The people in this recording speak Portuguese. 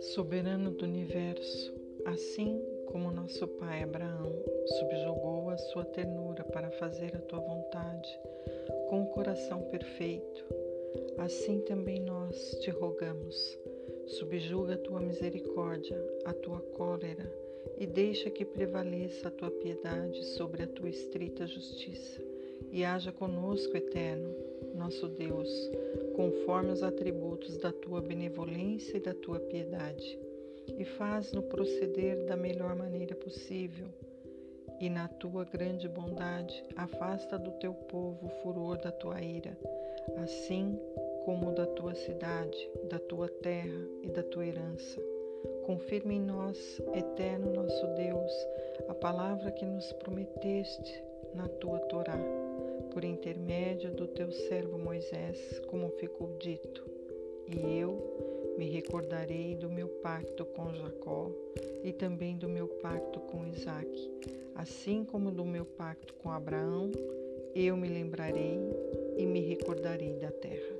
Soberano do universo, assim como nosso pai Abraão subjugou a sua ternura para fazer a tua vontade com o coração perfeito, assim também nós te rogamos, subjuga a tua misericórdia, a tua cólera e deixa que prevaleça a tua piedade sobre a tua estrita justiça. E haja conosco, eterno, nosso Deus, conforme os atributos da tua benevolência e da tua piedade, e faz-no proceder da melhor maneira possível. E na tua grande bondade, afasta do teu povo o furor da tua ira, assim como da tua cidade, da tua terra e da tua herança Confirme em nós, eterno nosso Deus, a palavra que nos prometeste na tua Torá, por intermédio do teu servo Moisés, como ficou dito. E eu me recordarei do meu pacto com Jacó e também do meu pacto com Isaque, assim como do meu pacto com Abraão, eu me lembrarei e me recordarei da terra.